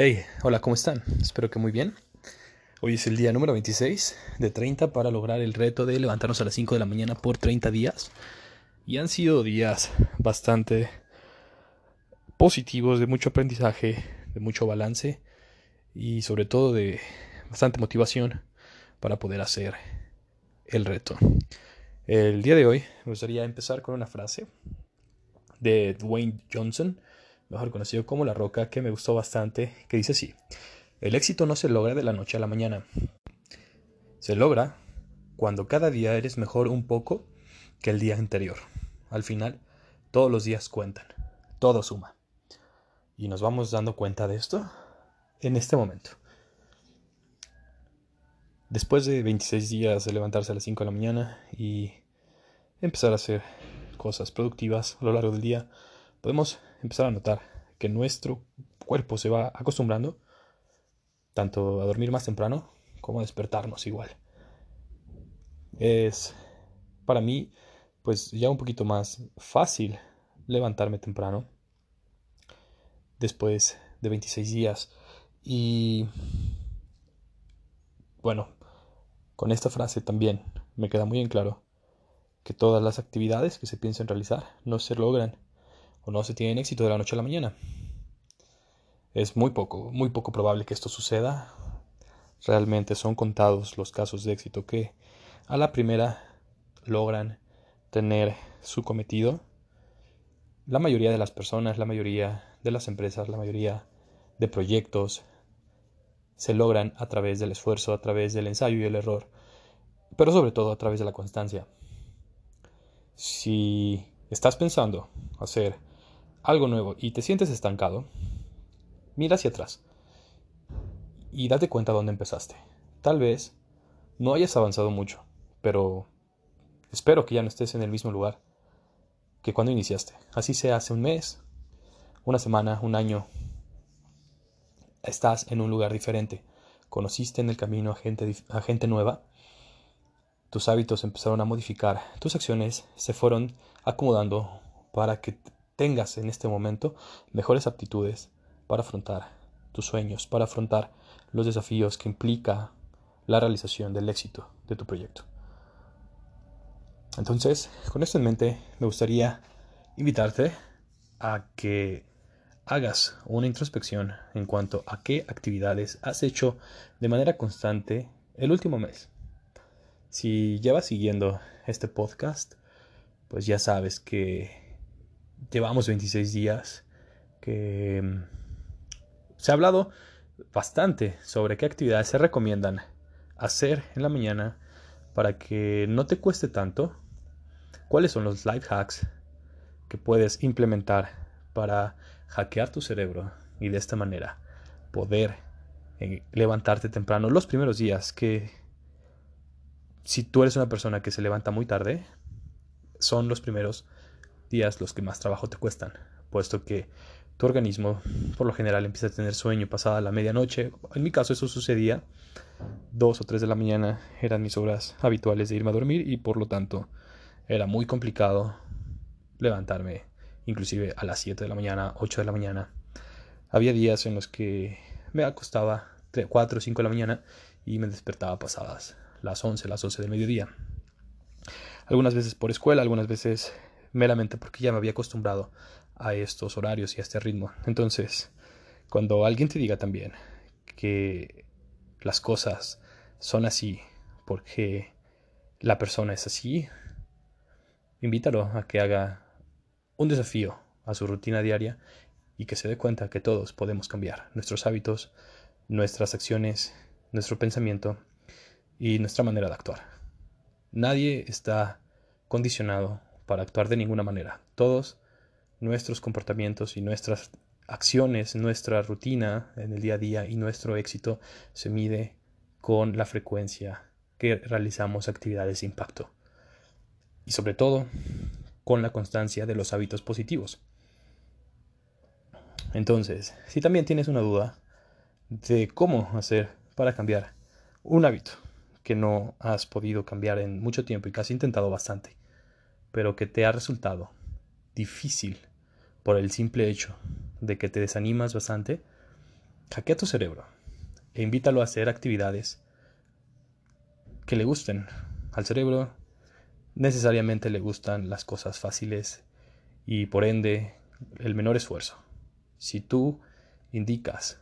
Hey, hola, ¿cómo están? Espero que muy bien. Hoy es el día número 26 de 30 para lograr el reto de levantarnos a las 5 de la mañana por 30 días. Y han sido días bastante positivos, de mucho aprendizaje, de mucho balance y sobre todo de bastante motivación para poder hacer el reto. El día de hoy me gustaría empezar con una frase de Dwayne Johnson mejor conocido como La Roca, que me gustó bastante, que dice así, el éxito no se logra de la noche a la mañana, se logra cuando cada día eres mejor un poco que el día anterior. Al final, todos los días cuentan, todo suma. Y nos vamos dando cuenta de esto en este momento. Después de 26 días de levantarse a las 5 de la mañana y empezar a hacer cosas productivas a lo largo del día, podemos empezar a notar que nuestro cuerpo se va acostumbrando tanto a dormir más temprano como a despertarnos igual. Es para mí pues ya un poquito más fácil levantarme temprano después de 26 días y bueno, con esta frase también me queda muy en claro que todas las actividades que se piensen realizar no se logran o no se tienen éxito de la noche a la mañana. Es muy poco, muy poco probable que esto suceda. Realmente son contados los casos de éxito que a la primera logran tener su cometido. La mayoría de las personas, la mayoría de las empresas, la mayoría de proyectos se logran a través del esfuerzo, a través del ensayo y el error, pero sobre todo a través de la constancia. Si estás pensando hacer algo nuevo y te sientes estancado, mira hacia atrás y date cuenta dónde empezaste. Tal vez no hayas avanzado mucho, pero espero que ya no estés en el mismo lugar que cuando iniciaste. Así sea hace un mes, una semana, un año. Estás en un lugar diferente. Conociste en el camino a gente, a gente nueva. Tus hábitos empezaron a modificar. Tus acciones se fueron acomodando para que tengas en este momento mejores aptitudes para afrontar tus sueños, para afrontar los desafíos que implica la realización del éxito de tu proyecto. Entonces, con esto en mente, me gustaría invitarte a que hagas una introspección en cuanto a qué actividades has hecho de manera constante el último mes. Si llevas siguiendo este podcast, pues ya sabes que llevamos 26 días que mm, se ha hablado bastante sobre qué actividades se recomiendan hacer en la mañana para que no te cueste tanto, cuáles son los life hacks que puedes implementar para hackear tu cerebro y de esta manera poder eh, levantarte temprano los primeros días que si tú eres una persona que se levanta muy tarde son los primeros días los que más trabajo te cuestan, puesto que tu organismo por lo general empieza a tener sueño pasada la medianoche. En mi caso eso sucedía. Dos o tres de la mañana eran mis horas habituales de irme a dormir y por lo tanto era muy complicado levantarme inclusive a las 7 de la mañana, 8 de la mañana. Había días en los que me acostaba 4 o 5 de la mañana y me despertaba pasadas las 11, las 12 del mediodía. Algunas veces por escuela, algunas veces meramente porque ya me había acostumbrado a estos horarios y a este ritmo. Entonces, cuando alguien te diga también que las cosas son así porque la persona es así, invítalo a que haga un desafío a su rutina diaria y que se dé cuenta que todos podemos cambiar nuestros hábitos, nuestras acciones, nuestro pensamiento y nuestra manera de actuar. Nadie está condicionado para actuar de ninguna manera. Todos nuestros comportamientos y nuestras acciones, nuestra rutina en el día a día y nuestro éxito se mide con la frecuencia que realizamos actividades de impacto. Y sobre todo, con la constancia de los hábitos positivos. Entonces, si también tienes una duda de cómo hacer para cambiar un hábito que no has podido cambiar en mucho tiempo y que has intentado bastante, pero que te ha resultado difícil por el simple hecho de que te desanimas bastante, Hackea tu cerebro e invítalo a hacer actividades que le gusten. Al cerebro necesariamente le gustan las cosas fáciles y por ende el menor esfuerzo. Si tú indicas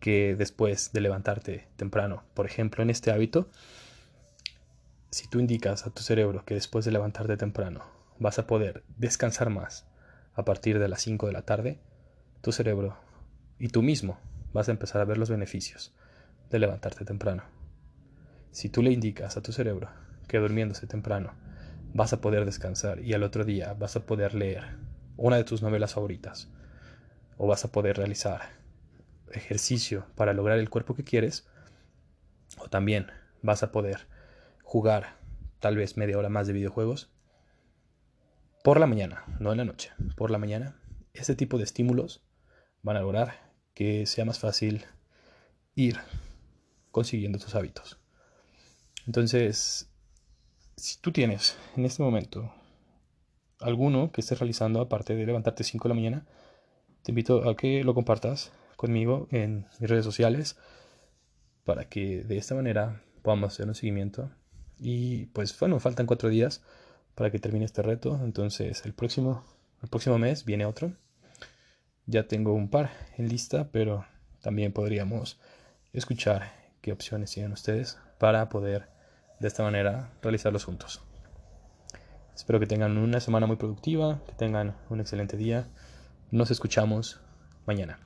que después de levantarte temprano, por ejemplo en este hábito, si tú indicas a tu cerebro que después de levantarte temprano vas a poder descansar más a partir de las 5 de la tarde, tu cerebro y tú mismo vas a empezar a ver los beneficios de levantarte temprano. Si tú le indicas a tu cerebro que durmiéndose temprano vas a poder descansar y al otro día vas a poder leer una de tus novelas favoritas o vas a poder realizar ejercicio para lograr el cuerpo que quieres o también vas a poder jugar tal vez media hora más de videojuegos por la mañana, no en la noche, por la mañana, este tipo de estímulos van a lograr que sea más fácil ir consiguiendo tus hábitos. Entonces, si tú tienes en este momento alguno que estés realizando aparte de levantarte 5 de la mañana, te invito a que lo compartas conmigo en mis redes sociales para que de esta manera podamos hacer un seguimiento y pues bueno, faltan cuatro días para que termine este reto. Entonces el próximo, el próximo mes viene otro. Ya tengo un par en lista, pero también podríamos escuchar qué opciones tienen ustedes para poder de esta manera realizarlos juntos. Espero que tengan una semana muy productiva, que tengan un excelente día. Nos escuchamos mañana.